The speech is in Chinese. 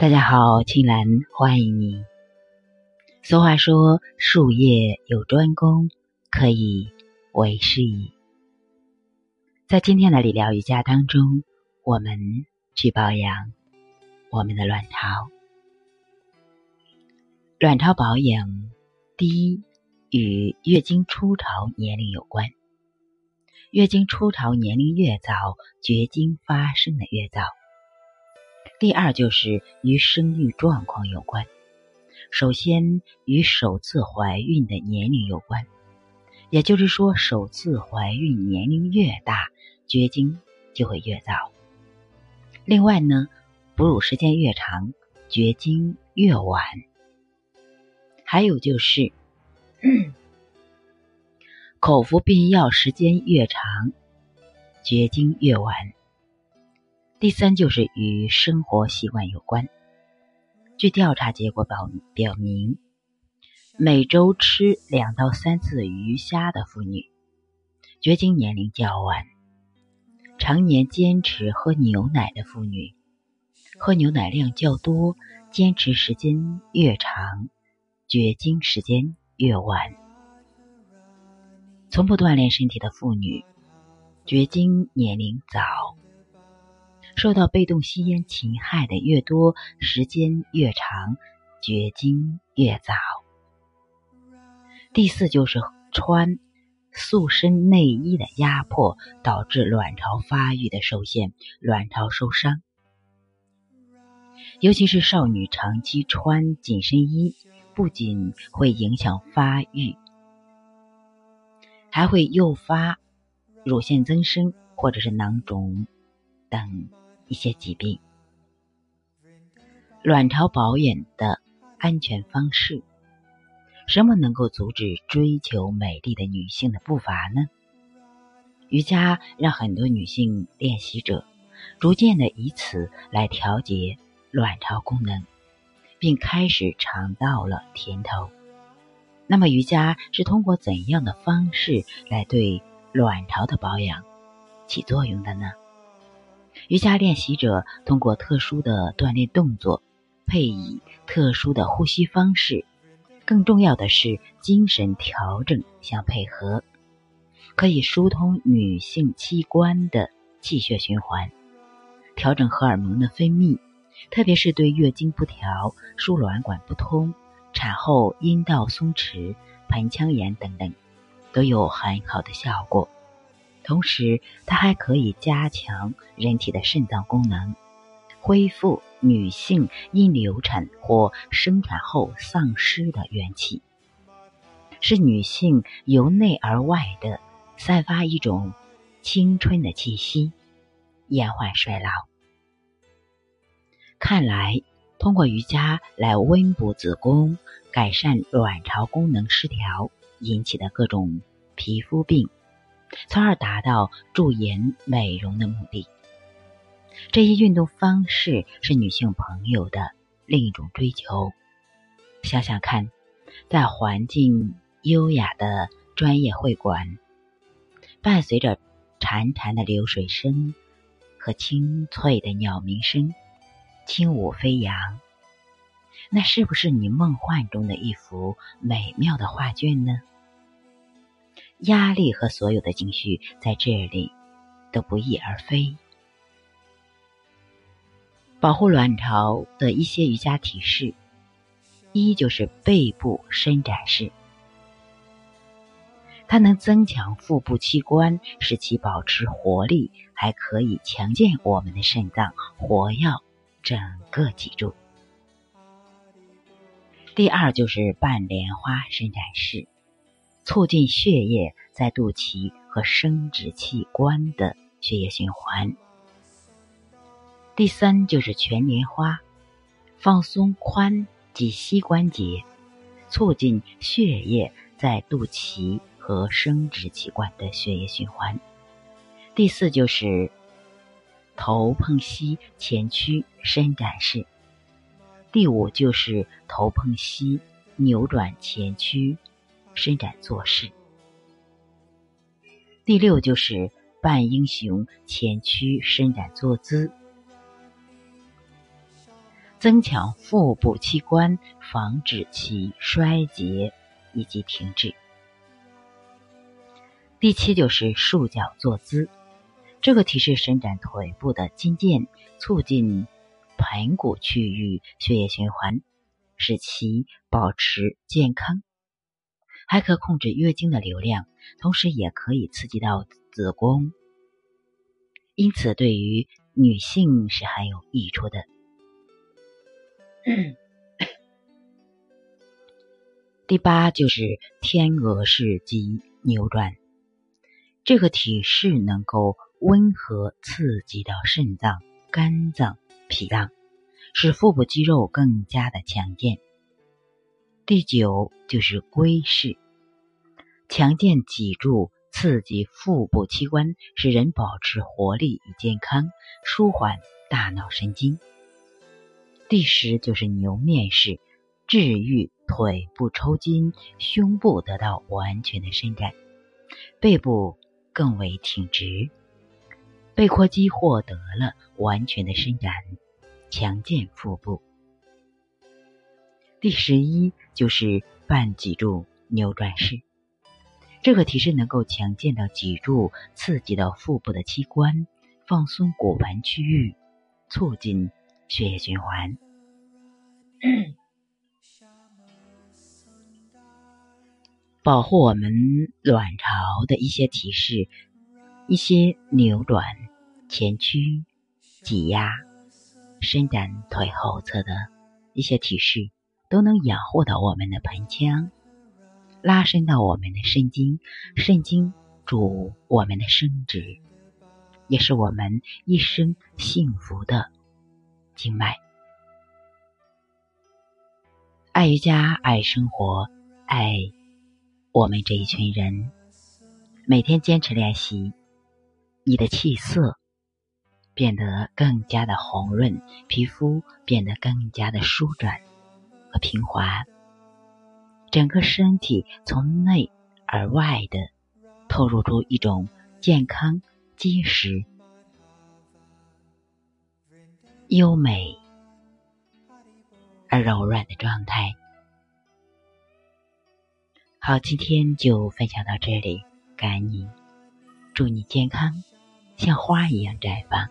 大家好，青兰欢迎你。俗话说：“术业有专攻，可以为师矣。”在今天的理疗瑜伽当中，我们去保养我们的卵巢。卵巢保养，第一与月经初潮年龄有关。月经初潮年龄越早，绝经发生的越早。第二就是与生育状况有关，首先与首次怀孕的年龄有关，也就是说，首次怀孕年龄越大，绝经就会越早。另外呢，哺乳时间越长，绝经越晚。还有就是，口服避孕药时间越长，绝经越晚。第三就是与生活习惯有关。据调查结果表表明，每周吃两到三次鱼虾的妇女，绝经年龄较晚；常年坚持喝牛奶的妇女，喝牛奶量较多，坚持时间越长，绝经时间越晚；从不锻炼身体的妇女，绝经年龄早。受到被动吸烟侵害的越多，时间越长，绝经越早。第四就是穿塑身内衣的压迫，导致卵巢发育的受限，卵巢受伤。尤其是少女长期穿紧身衣，不仅会影响发育，还会诱发乳腺增生或者是囊肿等。一些疾病，卵巢保养的安全方式，什么能够阻止追求美丽的女性的步伐呢？瑜伽让很多女性练习者逐渐的以此来调节卵巢功能，并开始尝到了甜头。那么，瑜伽是通过怎样的方式来对卵巢的保养起作用的呢？瑜伽练习者通过特殊的锻炼动作，配以特殊的呼吸方式，更重要的是精神调整相配合，可以疏通女性器官的气血循环，调整荷尔蒙的分泌，特别是对月经不调、输卵管不通、产后阴道松弛、盆腔炎等等，都有很好的效果。同时，它还可以加强人体的肾脏功能，恢复女性因流产或生产后丧失的元气，是女性由内而外的散发一种青春的气息，延缓衰老。看来，通过瑜伽来温补子宫，改善卵巢功能失调引起的各种皮肤病。从而达到驻颜美容的目的。这一运动方式是女性朋友的另一种追求。想想看，在环境优雅的专业会馆，伴随着潺潺的流水声和清脆的鸟鸣声，轻舞飞扬，那是不是你梦幻中的一幅美妙的画卷呢？压力和所有的情绪在这里都不翼而飞。保护卵巢的一些瑜伽体式，一就是背部伸展式，它能增强腹部器官，使其保持活力，还可以强健我们的肾脏，活跃整个脊柱。第二就是半莲花伸展式。促进血液在肚脐和生殖器官的血液循环。第三就是全莲花，放松髋及膝关节，促进血液在肚脐和生殖器官的血液循环。第四就是头碰膝前屈伸展式。第五就是头碰膝扭转前屈。伸展坐式，第六就是半英雄前屈伸展坐姿。增强腹部器官，防止其衰竭以及停滞。第七就是束脚坐姿，这个提示伸展腿部的筋腱，促进盆骨区域血液循环，使其保持健康。还可控制月经的流量，同时也可以刺激到子宫，因此对于女性是很有益处的。第八就是天鹅式肌扭转，这个体式能够温和刺激到肾脏、肝脏、脾脏，使腹部肌肉更加的强健。第九就是龟式，强健脊柱，刺激腹部器官，使人保持活力与健康，舒缓大脑神经。第十就是牛面式，治愈腿部抽筋，胸部得到完全的伸展，背部更为挺直，背阔肌获得了完全的伸展，强健腹部。第十一就是半脊柱扭转式，这个体式能够强健到脊柱，刺激到腹部的器官，放松骨盆区域，促进血液循环。保护我们卵巢的一些提示，一些扭转、前屈、挤压、伸展腿后侧的一些提示。都能养护到我们的盆腔，拉伸到我们的肾经，肾经主我们的生殖，也是我们一生幸福的经脉。爱瑜伽，爱生活，爱我们这一群人，每天坚持练习，你的气色变得更加的红润，皮肤变得更加的舒展。和平滑，整个身体从内而外的透露出一种健康、结实、优美而柔软的状态。好，今天就分享到这里，感恩你，祝你健康，像花一样绽放。